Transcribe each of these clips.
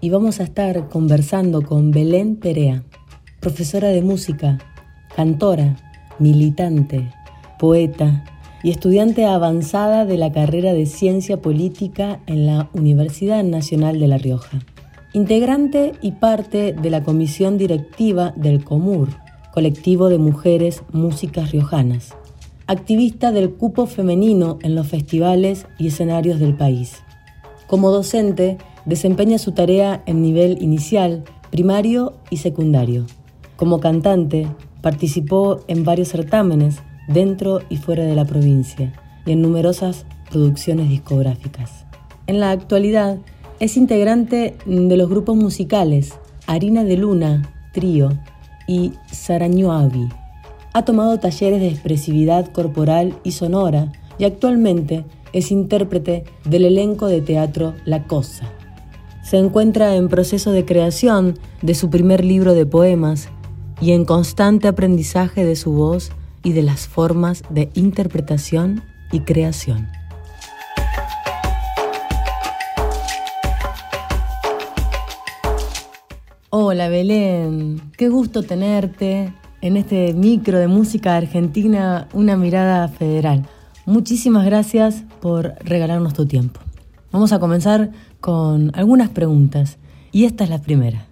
y vamos a estar conversando con Belén Perea, profesora de música, cantora, militante, poeta y estudiante avanzada de la carrera de Ciencia Política en la Universidad Nacional de La Rioja. Integrante y parte de la comisión directiva del COMUR, colectivo de mujeres músicas riojanas. Activista del cupo femenino en los festivales y escenarios del país. Como docente, desempeña su tarea en nivel inicial, primario y secundario. Como cantante, participó en varios certámenes dentro y fuera de la provincia y en numerosas producciones discográficas. En la actualidad, es integrante de los grupos musicales Harina de Luna, Trío y Sarañuavi. Ha tomado talleres de expresividad corporal y sonora y actualmente es intérprete del elenco de teatro La Cosa se encuentra en proceso de creación de su primer libro de poemas y en constante aprendizaje de su voz y de las formas de interpretación y creación. Hola Belén, qué gusto tenerte en este micro de música argentina, una mirada federal. Muchísimas gracias por regalarnos tu tiempo. Vamos a comenzar con algunas preguntas y esta es la primera.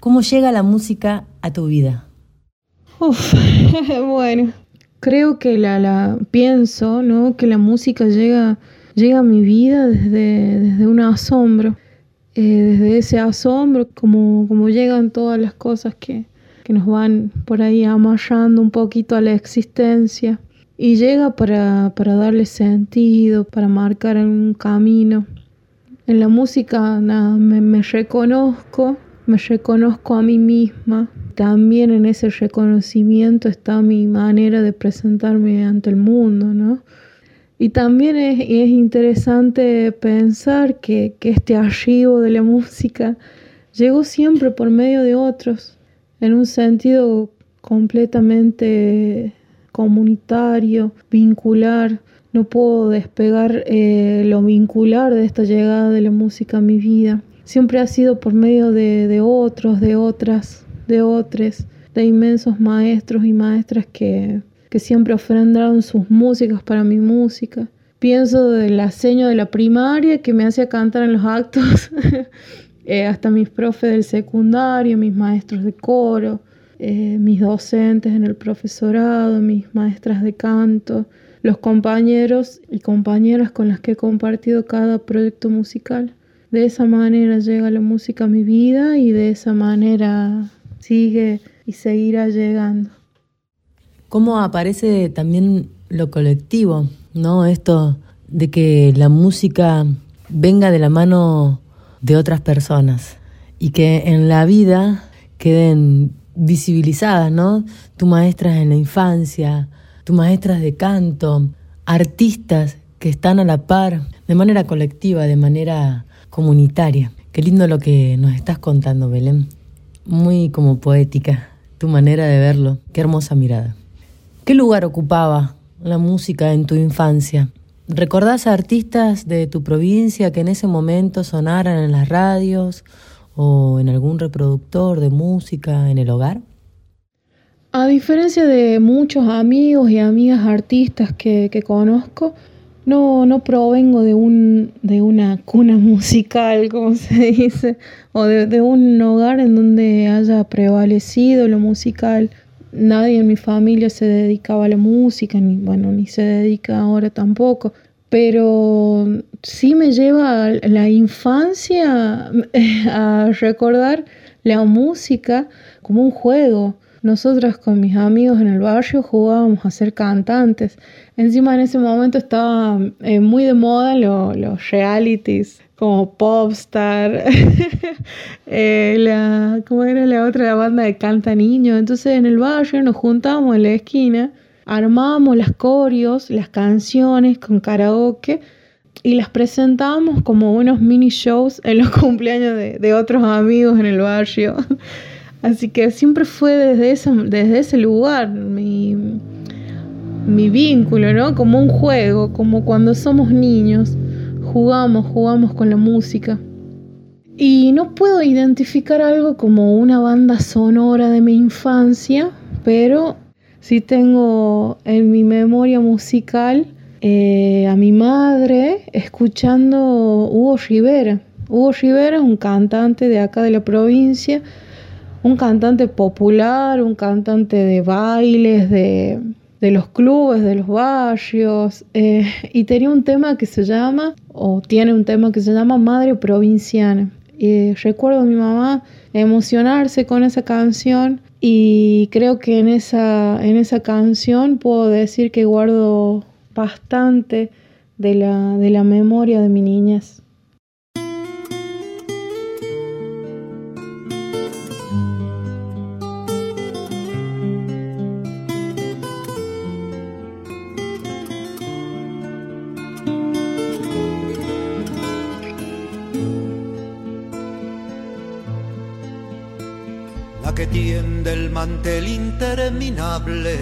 ¿Cómo llega la música a tu vida? Uf, bueno, creo que la, la pienso, ¿no? Que la música llega, llega a mi vida desde, desde un asombro. Eh, desde ese asombro, como, como llegan todas las cosas que, que nos van por ahí amarrando un poquito a la existencia. Y llega para, para darle sentido, para marcar un camino. En la música nada, me, reconozco, me reconozco a mí misma. También en ese reconocimiento está mi manera de presentarme ante el mundo, ¿no? Y también es, interesante pensar que, que, este archivo de la música llegó siempre por medio de otros, en un sentido completamente comunitario, vincular, no puedo despegar eh, lo vincular de esta llegada de la música a mi vida. Siempre ha sido por medio de, otros, de otras, de otros, de inmensos maestros y maestras que, que siempre ofrendaron sus músicas para mi música. Pienso del aseño de la primaria que me hacía cantar en los actos, eh, hasta mis profes del secundario, mis maestros de coro, eh, mis docentes en el profesorado, mis maestras de canto, los compañeros y compañeras con las que he compartido cada proyecto musical. De esa manera llega la música a mi vida y de esa manera sigue y seguirá llegando. ¿Cómo aparece también lo colectivo? ¿No? Esto de que la música venga de la mano de otras personas y que en la vida queden visibilizadas, ¿no? Tu maestra en la infancia, tus maestras de canto, artistas que están a la par, de manera colectiva, de manera comunitaria. Qué lindo lo que nos estás contando, Belén. Muy como poética, tu manera de verlo. Qué hermosa mirada. ¿Qué lugar ocupaba la música en tu infancia? ¿Recordás a artistas de tu provincia que en ese momento sonaran en las radios o en algún reproductor de música en el hogar? A diferencia de muchos amigos y amigas artistas que, conozco, no, provengo de una cuna musical, como se dice, o de, un hogar en donde haya prevalecido lo musical. Nadie en mi familia se dedicaba a la música, ni bueno, ni se dedica ahora tampoco. Pero sí me lleva la infancia a recordar la música como un juego. Nosotras con mis amigos en el barrio jugábamos a ser cantantes. Encima en ese momento estaba eh, muy de moda los realities como Popstar, eh, la, ¿cómo era la otra? La banda de Canta Niño. Entonces en el barrio nos juntábamos en la esquina, armábamos las corios, las canciones con karaoke y las presentábamos como unos mini shows en los cumpleaños de, de otros amigos en el barrio. Así que siempre fue desde ese, desde ese lugar mi, mi vínculo, ¿no? Como un juego, como cuando somos niños, jugamos, jugamos con la música. Y no puedo identificar algo como una banda sonora de mi infancia, pero sí tengo en mi memoria musical eh, a mi madre escuchando Hugo Rivera. Hugo Rivera es un cantante de acá de la provincia un cantante popular, un cantante de bailes, de, los clubes, de los barrios, eh, y tenía un tema que se llama, o tiene un tema que se llama Madre Provinciana. Y recuerdo a mi mamá emocionarse con esa canción y creo que en esa, en esa canción puedo decir que guardo bastante de la, de la memoria de mi niñez. Mantel interminable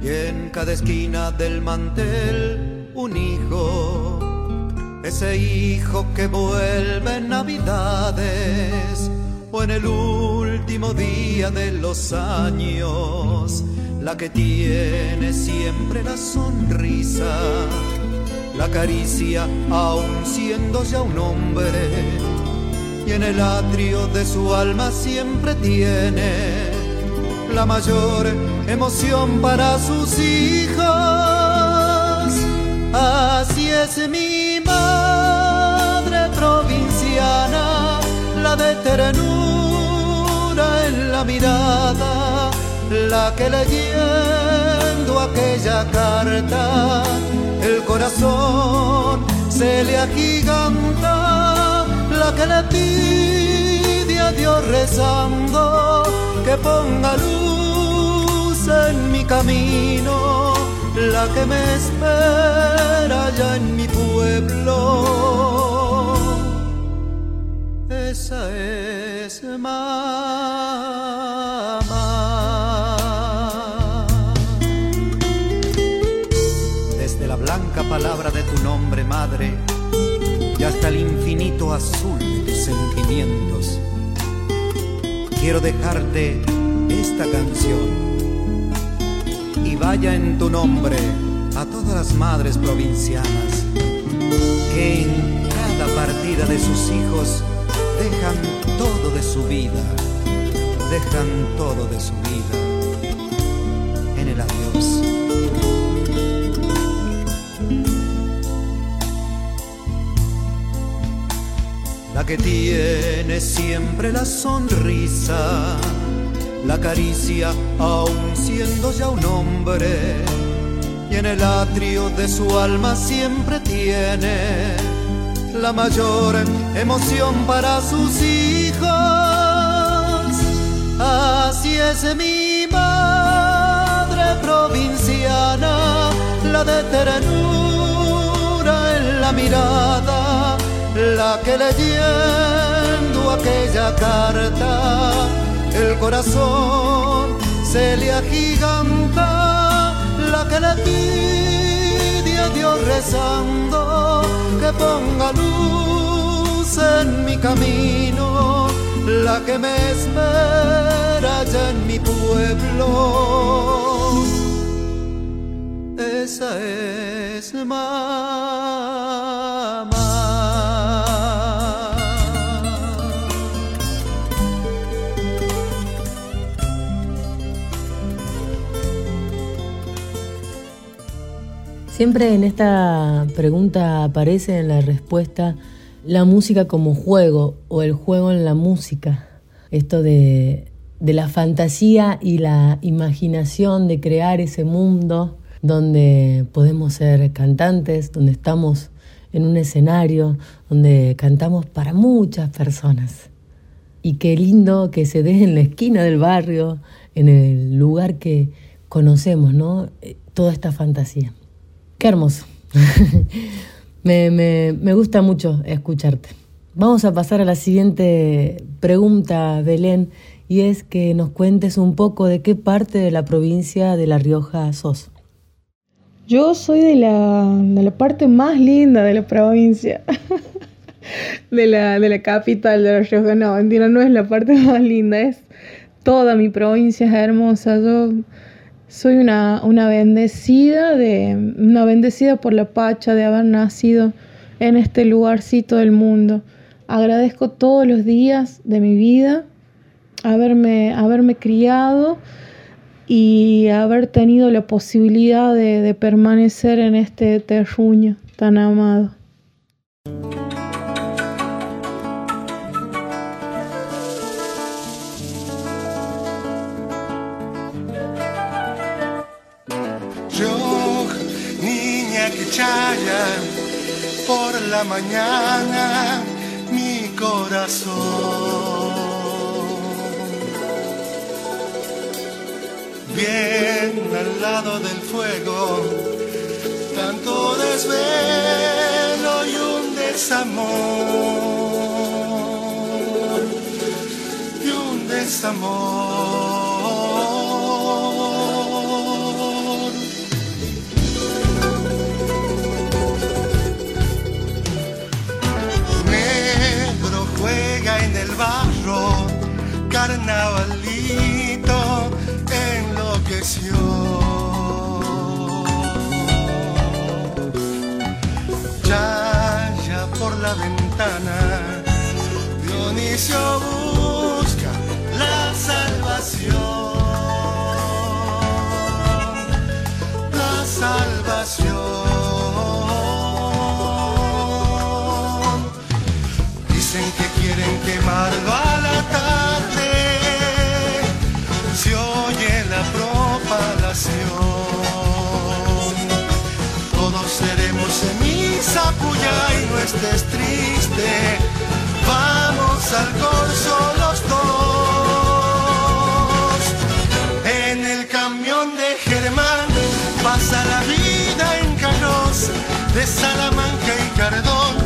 y en cada esquina del mantel un hijo. Ese hijo que vuelve en navidades o en el último día de los años. La que tiene siempre la sonrisa, la caricia aún siendo ya un hombre. Y en el atrio de su alma siempre tiene la mayor emoción para sus hijos. Así es mi madre provinciana, la de ternura en la mirada, la que leyendo aquella carta, el corazón se le agiganta, que le pide a Dios rezando que ponga luz en mi camino, la que me espera ya en mi pueblo. Esa es mamá. Desde la blanca palabra de tu nombre, madre, hasta el infinito azul de tus sentimientos quiero dejarte esta canción y vaya en tu nombre a todas las madres provincianas que en cada partida de sus hijos dejan todo de su vida, dejan todo de su vida en el adiós. Que tiene siempre la sonrisa, la caricia aún siendo ya un hombre, y en el atrio de su alma siempre tiene la mayor emoción para sus hijos. Así es mi madre provinciana, la de ternura en la mirada la que leyendo aquella carta, el corazón se le agiganta, la que le pide a Dios rezando que ponga luz en mi camino, la que me espera ya en mi pueblo. Esa es mamá. Siempre en esta pregunta aparece en la respuesta la música como juego o el juego en la música. Esto de, la fantasía y la imaginación de crear ese mundo donde podemos ser cantantes, donde estamos en un escenario, donde cantamos para muchas personas. Y qué lindo que se dé en la esquina del barrio, en el lugar que conocemos, ¿no? Eh, toda esta fantasía. Qué hermoso. me, gusta mucho escucharte. Vamos a pasar a la siguiente pregunta, Belén, y es que nos cuentes un poco de qué parte de la provincia de La Rioja sos. Yo soy de la, de la parte más linda de la provincia, de, la, de la capital de La Rioja. No, mentira, no es la parte más linda, es toda mi provincia es hermosa. Yo soy una, una bendecida de una bendecida por la pacha de haber nacido en este lugarcito del mundo. Agradezco todos los días de mi vida haberme, haberme criado y haber tenido la posibilidad de, de permanecer en este terruño tan amado. Por la mañana mi corazón. Bien al lado del fuego, tanto desvelo y un desamor. Y un desamor. Carnavalito enloqueció. Ya, ya por la ventana, Dionisio ceniza, puya y no estés triste. Vamos al corso los dos. En el camión de Germán pasa la vida en carroz de Salamanca y Cardón.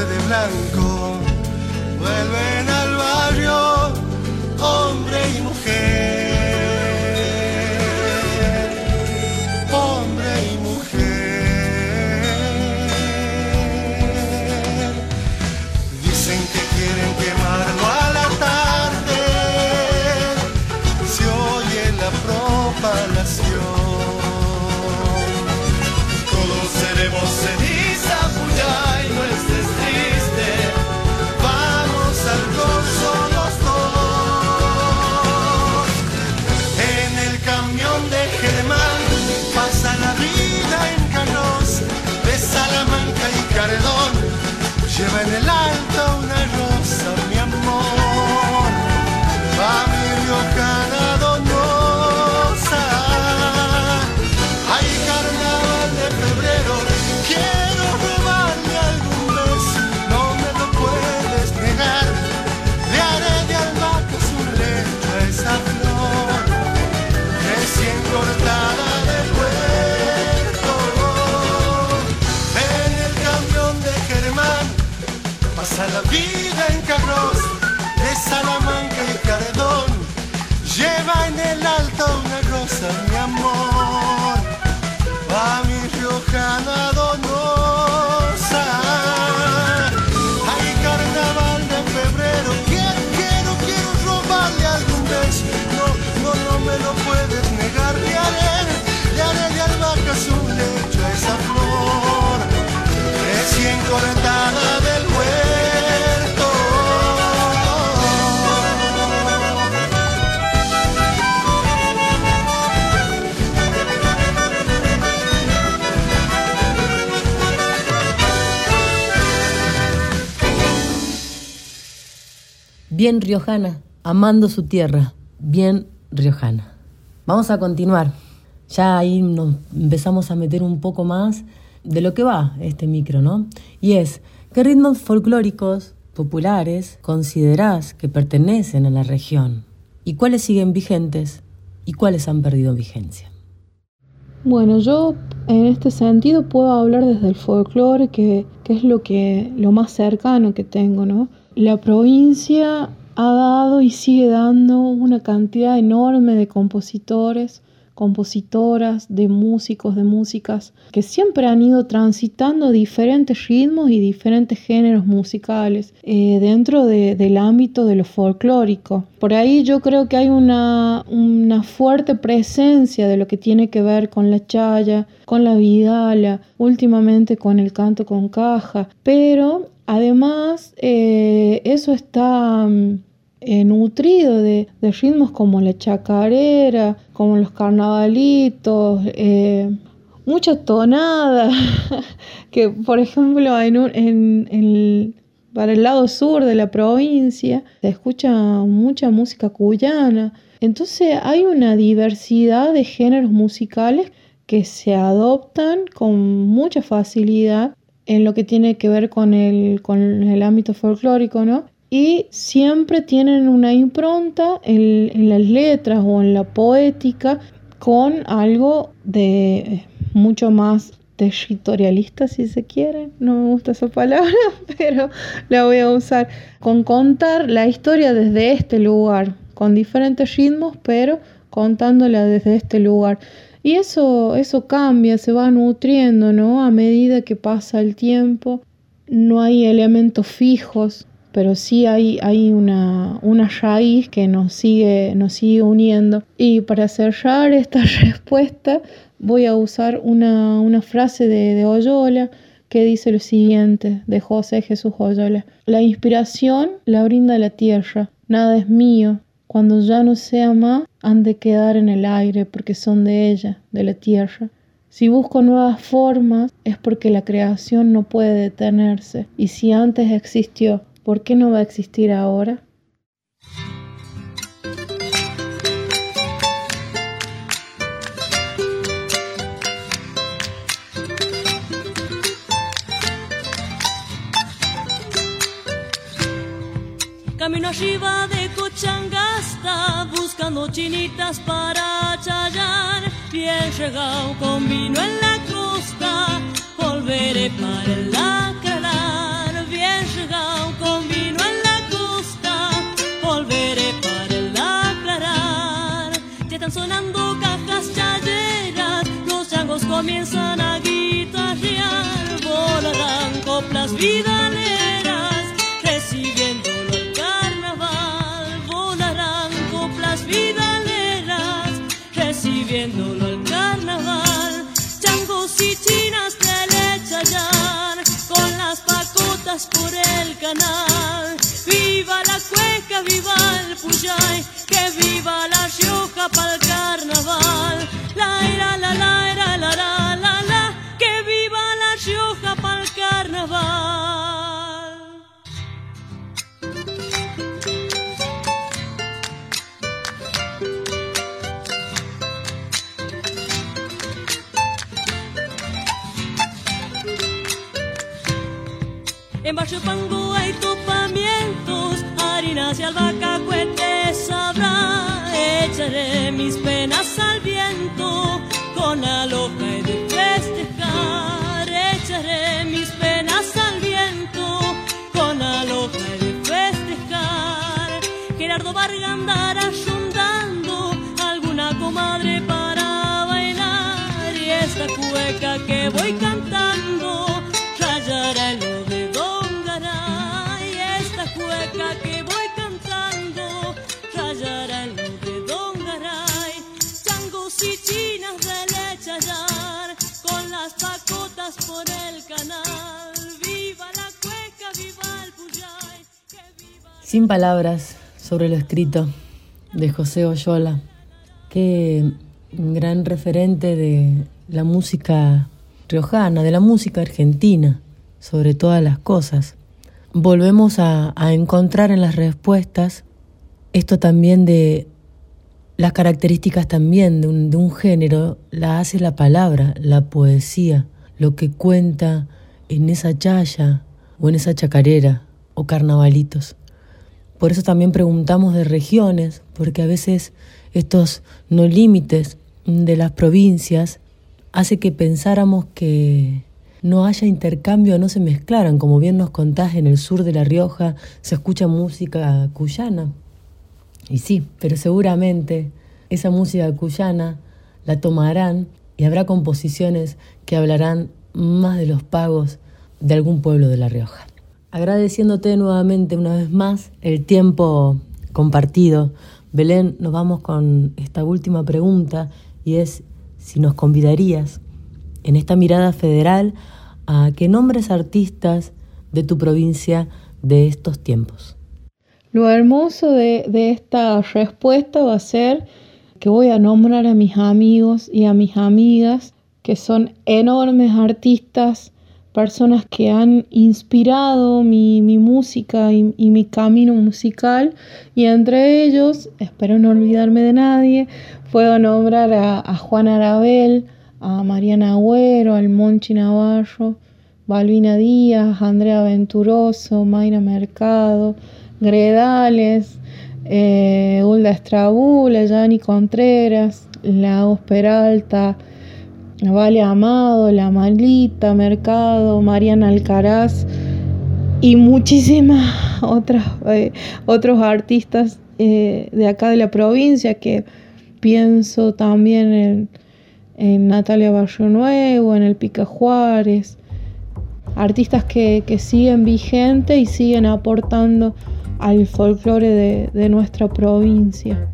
Todos seremos ceniza, Bien riojana, amando su tierra, bien riojana. Vamos a continuar. Ya ahí nos empezamos a meter un poco más de lo que va este micro, ¿no? Y es, ¿qué ritmos folclóricos populares considerás que pertenecen a la región? ¿Y cuáles siguen vigentes y cuáles han perdido vigencia? Bueno, yo en este sentido puedo hablar desde el folclore, que, que es lo, que, lo más cercano que tengo, ¿no? La provincia ha dado y sigue dando una cantidad enorme de compositores, compositoras, de músicos, de músicas, que siempre han ido transitando diferentes ritmos y diferentes géneros musicales eh, dentro de- del ámbito de lo folclórico. Por ahí yo creo que hay una, una fuerte presencia de lo que tiene que ver con la chaya, con la vidala, últimamente con el canto con caja, pero además eh, eso está... mm, eh, nutrido de, ritmos como la chacarera, como los carnavalitos, eh, mucha tonada, que por ejemplo en- para el lado sur de la provincia se escucha mucha música cuyana. Entonces hay una diversidad de géneros musicales que se adoptan con mucha facilidad en lo que tiene que ver con el, con el ámbito folclórico, ¿no? Y siempre tienen una impronta en, en las letras o en la poética con algo de mucho más territorialista, si se quiere. No me gusta esa palabra, pero la voy a usar. Con contar la historia desde este lugar, con diferentes ritmos, pero contándola desde este lugar. Y eso, eso cambia, se va nutriendo, ¿no? A medida que pasa el tiempo. No hay elementos fijos, pero sí hay, hay una, una raíz que nos sigue, nos sigue uniendo. Y para cerrar esta respuesta, voy a usar una, una frase de, de Oyola que dice lo siguiente, de José Jesús Oyola. La inspiración la brinda la tierra, nada es mío. Cuando ya no sea más, han de quedar en el aire porque son de ella, de la tierra. Si busco nuevas formas es porque la creación no puede detenerse. Y si antes existió, ¿por qué no va a existir ahora? Camino arriba de Buscando chinitas para Chayán. Bien llegado con vino en la costa, volveré para el Lacralar. Bien llegado con vino en la costa, volveré para el Lacralar. Ya están sonando cajas chayeras, los changos comienzan a guitarrear. Volarán coplas vidaleras, recibiéndolo recibiéndolo el carnaval. Changos y chinas En Barrio Pango hay topamientos, harinas y albahaca sabrá. Echaré mis penas al viento con la de festejar. Echaré mis penas al viento con la de festejar. Gerardo Vargas Sin palabras sobre lo escrito de José Oyola. Qué gran referente de la música riojana, de la música argentina, sobre todas las cosas. Volvemos a, a encontrar en las respuestas esto también de las características también de un, de un, género, la hace la palabra, la poesía lo que cuenta en esa chaya o en esa chacarera o carnavalitos. Por eso también preguntamos de regiones, porque a veces estos no límites de las provincias hace que pensáramos que no haya intercambio, no se mezclaran, como bien nos contás, en el sur de La Rioja se escucha música cuyana. Y sí, pero seguramente esa música cuyana la tomarán y habrá composiciones que hablarán más de los pagos de algún pueblo de La Rioja. Agradeciéndote nuevamente una vez más el tiempo compartido. Belén, nos vamos con esta última pregunta y es si nos convidarías en esta mirada federal a que nombres artistas de tu provincia de estos tiempos. Lo hermoso de, de esta respuesta va a ser que voy a nombrar a mis amigos y a mis amigas que son enormes artistas, personas que han inspirado mi, música y, mi camino musical y entre ellos, espero no olvidarme de nadie, puedo nombrar a, Juan Arabel, a Mariana Agüero, al Monchi Navarro, Balbina Díaz, Andrea Venturoso, Mayra Mercado, Gredales, eh, Hulda Estrabula, Yani Contreras, Lagos Peralta, Vale Amado, La Malita, Mercado, Mariana Alcaraz y muchísimas otras eh, otros artistas eh, de acá de la provincia que pienso también en, en Natalia Barrio Nuevo, en el Pica Juárez, artistas que, siguen vigentes y siguen aportando al folclore de, nuestra provincia.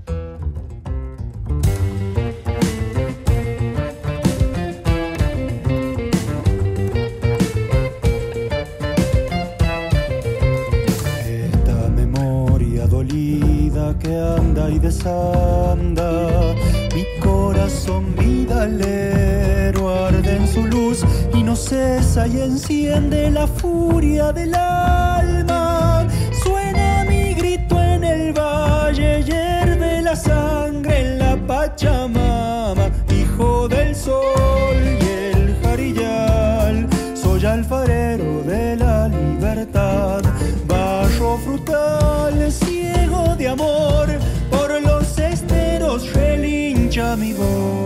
Relincha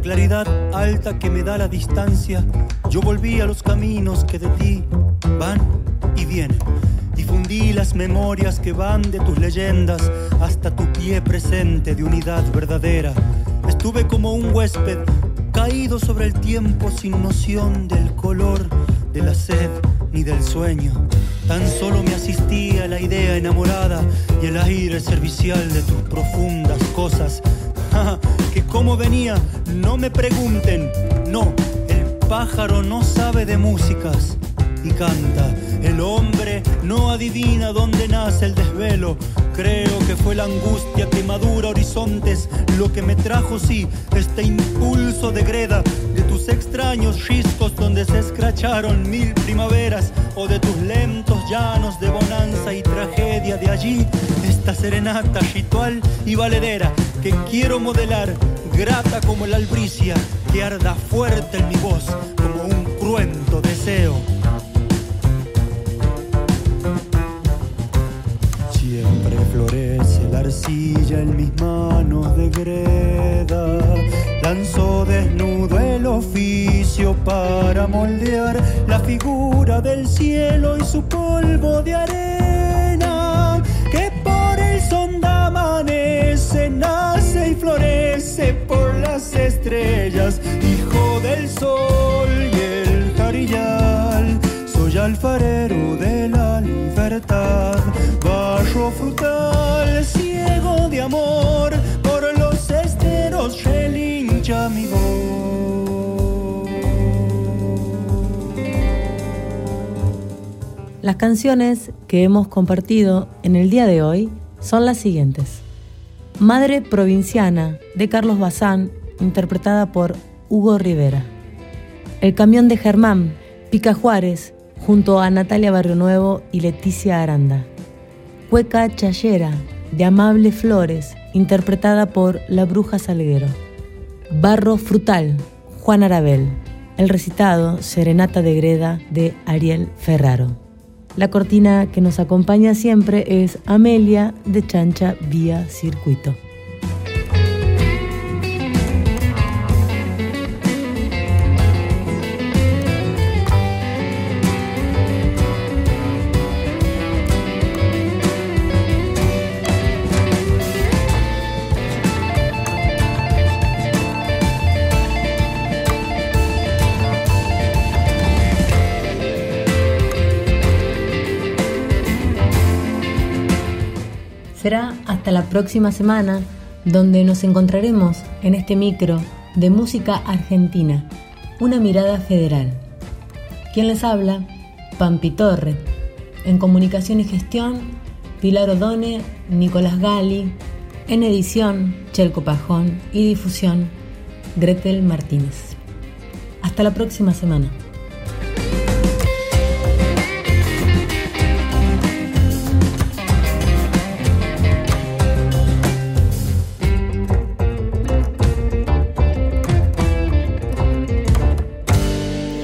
claridad alta que me da la distancia, yo volví a los caminos que de ti van y vienen. Difundí las memorias que van de tus leyendas hasta tu pie presente de unidad verdadera. Estuve como un huésped caído sobre el tiempo sin noción del color, de la sed ni del sueño. Tan solo me asistía la idea enamorada y el aire servicial de tus profundas cosas que cómo venía, no me pregunten. No, el pájaro no sabe de músicas y canta. El hombre no adivina dónde nace el desvelo. Creo que fue la angustia que madura horizontes lo que me trajo, sí, este impulso de greda de tus extraños riscos donde se escracharon mil primaveras o de tus lentos llanos de bonanza y tragedia. De allí esta serenata ritual y valedera que quiero modelar, grata como la albricia que arda fuerte en mi voz como un cruento deseo. florece la arcilla en mis manos de greda. Lanzó desnudo el oficio para moldear la figura del cielo y su polvo de arena. Florece por las estrellas, hijo del sol y el jarillal. Soy alfarero de la libertad frutal, ciego de amor, por los esteros relincha mi voz. Las canciones que hemos compartido en el día de hoy son las siguientes. Madre Provinciana de Carlos Bazán, interpretada por Hugo Rivera. El camión de Germán, Pica Juárez, junto a Natalia Barrio Nuevo y Leticia Aranda. Cueca Chayera, de Amable Flores, interpretada por La Bruja Salguero. Barro Frutal, Juan Arabel. El recitado Serenata de Greda de Ariel Ferraro. La cortina que nos acompaña siempre es Amelia de Chancha Vía Circuito. La próxima semana donde nos encontraremos en este micro de música argentina, una mirada federal. ¿Quién les habla? Pampi Torre. En comunicación y gestión, Pilar Odone, Nicolás Gali. En edición, Chelco Pajón y difusión, Gretel Martínez. Hasta la próxima semana.